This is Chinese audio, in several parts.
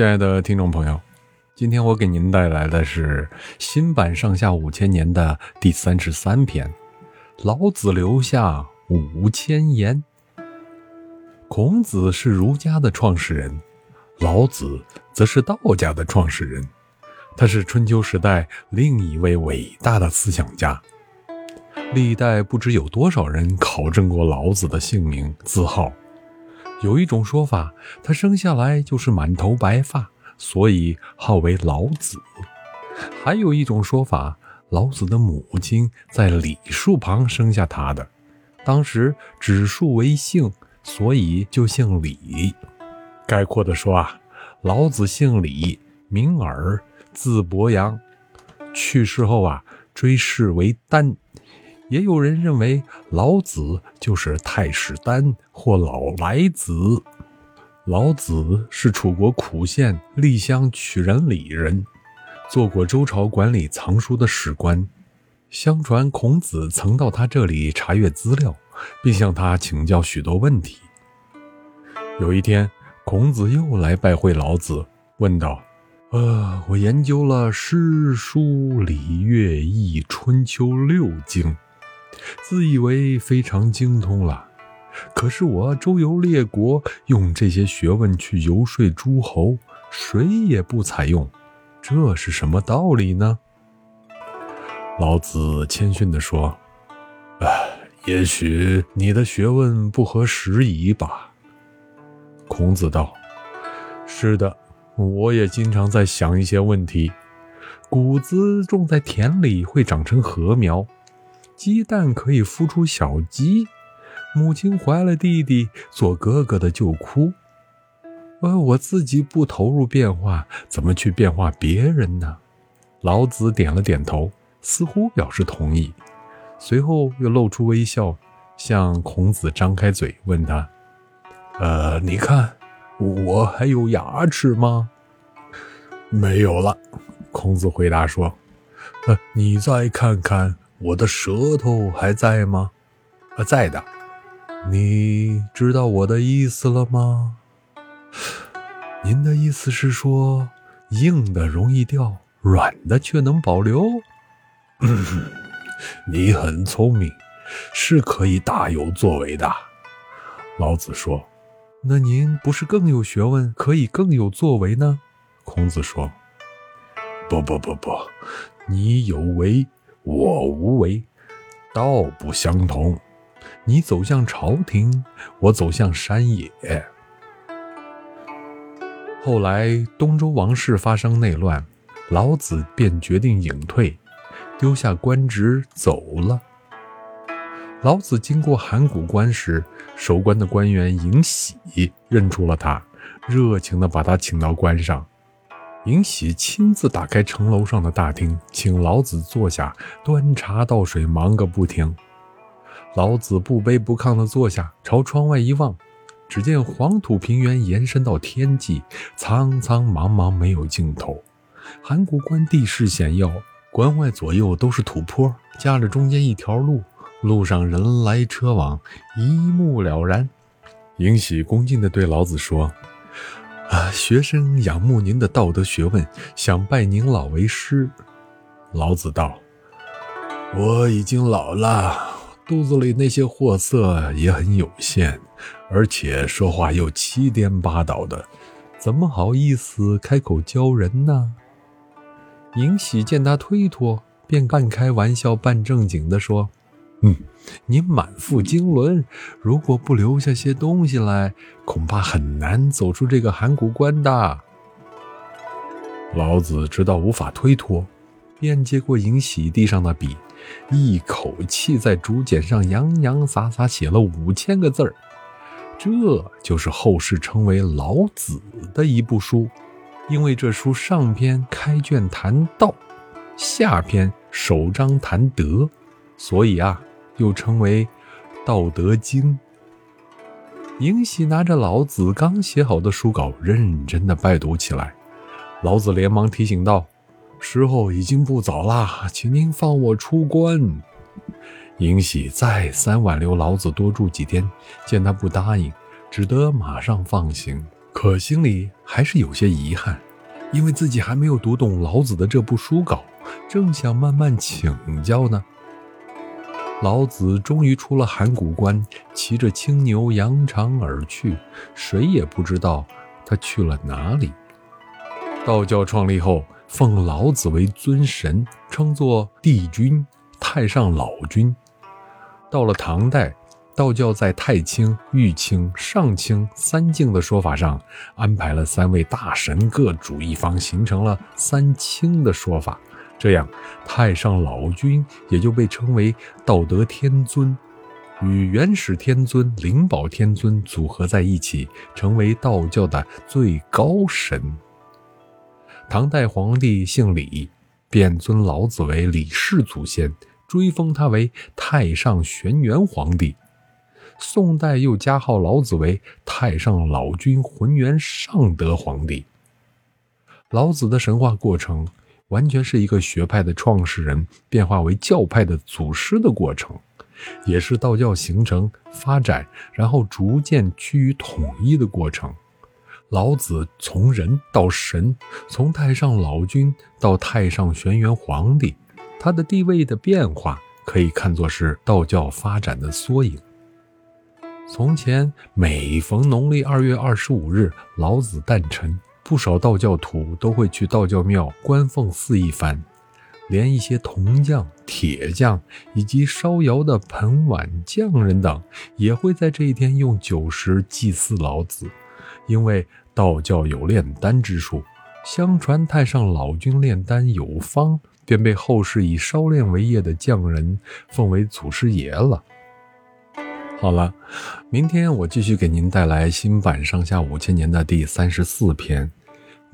亲爱的听众朋友，今天我给您带来的是新版《上下五千年》的第三十三篇。老子留下五千言。孔子是儒家的创始人，老子则是道家的创始人。他是春秋时代另一位伟大的思想家。历代不知有多少人考证过老子的姓名字号。有一种说法，他生下来就是满头白发，所以号为老子；还有一种说法，老子的母亲在李树旁生下他的，当时指树为姓，所以就姓李。概括的说啊，老子姓李，名耳，字伯阳，去世后啊，追谥为丹。也有人认为老子就是太史丹或老来子。老子是楚国苦县栗乡曲仁里人，做过周朝管理藏书的史官。相传孔子曾到他这里查阅资料，并向他请教许多问题。有一天，孔子又来拜会老子，问道：“呃，我研究了诗书礼乐易春秋六经。”自以为非常精通了，可是我周游列国，用这些学问去游说诸侯，谁也不采用，这是什么道理呢？老子谦逊地说：“哎，也许你的学问不合时宜吧。”孔子道：“是的，我也经常在想一些问题。谷子种在田里会长成禾苗。”鸡蛋可以孵出小鸡，母亲怀了弟弟，做哥哥的就哭。呃，我自己不投入变化，怎么去变化别人呢？老子点了点头，似乎表示同意，随后又露出微笑，向孔子张开嘴，问他：“呃，你看，我还有牙齿吗？”“没有了。”孔子回答说。“呃，你再看看。”我的舌头还在吗？啊，在的。你知道我的意思了吗？您的意思是说，硬的容易掉，软的却能保留？你很聪明，是可以大有作为的。老子说：“那您不是更有学问，可以更有作为呢？”孔子说：“不不不不，你有为。”我无为，道不相同。你走向朝廷，我走向山野。后来东周王室发生内乱，老子便决定隐退，丢下官职走了。老子经过函谷关时，守关的官员尹喜认出了他，热情地把他请到关上。尹喜亲自打开城楼上的大厅，请老子坐下，端茶倒水，忙个不停。老子不卑不亢地坐下，朝窗外一望，只见黄土平原延伸到天际，苍苍茫茫，没有尽头。函谷关地势险要，关外左右都是土坡，夹着中间一条路，路上人来车往，一目了然。尹喜恭敬地对老子说。啊，学生仰慕您的道德学问，想拜您老为师。老子道：“我已经老了，肚子里那些货色也很有限，而且说话又七颠八倒的，怎么好意思开口教人呢？”尹喜见他推脱，便半开玩笑半正经地说。嗯，你满腹经纶，如果不留下些东西来，恐怕很难走出这个函谷关的。老子知道无法推脱，便接过尹喜地上的笔，一口气在竹简上洋洋洒洒写了五千个字儿。这就是后世称为《老子》的一部书，因为这书上篇开卷谈道，下篇首章谈德，所以啊。又称为《道德经》。尹喜拿着老子刚写好的书稿，认真的拜读起来。老子连忙提醒道：“时候已经不早啦，请您放我出关。”尹喜再三挽留老子多住几天，见他不答应，只得马上放行。可心里还是有些遗憾，因为自己还没有读懂老子的这部书稿，正想慢慢请教呢。老子终于出了函谷关，骑着青牛扬长而去，谁也不知道他去了哪里。道教创立后，奉老子为尊神，称作帝君、太上老君。到了唐代，道教在太清、玉清、上清三境的说法上，安排了三位大神各主一方，形成了三清的说法。这样，太上老君也就被称为道德天尊，与元始天尊、灵宝天尊组合在一起，成为道教的最高神。唐代皇帝姓李，便尊老子为李氏祖先，追封他为太上玄元皇帝。宋代又加号老子为太上老君浑元上德皇帝。老子的神话过程。完全是一个学派的创始人变化为教派的祖师的过程，也是道教形成、发展，然后逐渐趋于统一的过程。老子从人到神，从太上老君到太上玄元皇帝，他的地位的变化可以看作是道教发展的缩影。从前每逢农历二月二十五日，老子诞辰。不少道教徒都会去道教庙观奉祀一番，连一些铜匠、铁匠以及烧窑的盆碗匠人等，也会在这一天用酒食祭祀老子。因为道教有炼丹之术，相传太上老君炼丹有方，便被后世以烧炼为业的匠人奉为祖师爷了。好了，明天我继续给您带来新版上下五千年的第三十四篇。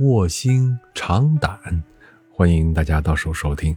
卧薪尝胆，欢迎大家到时候收听。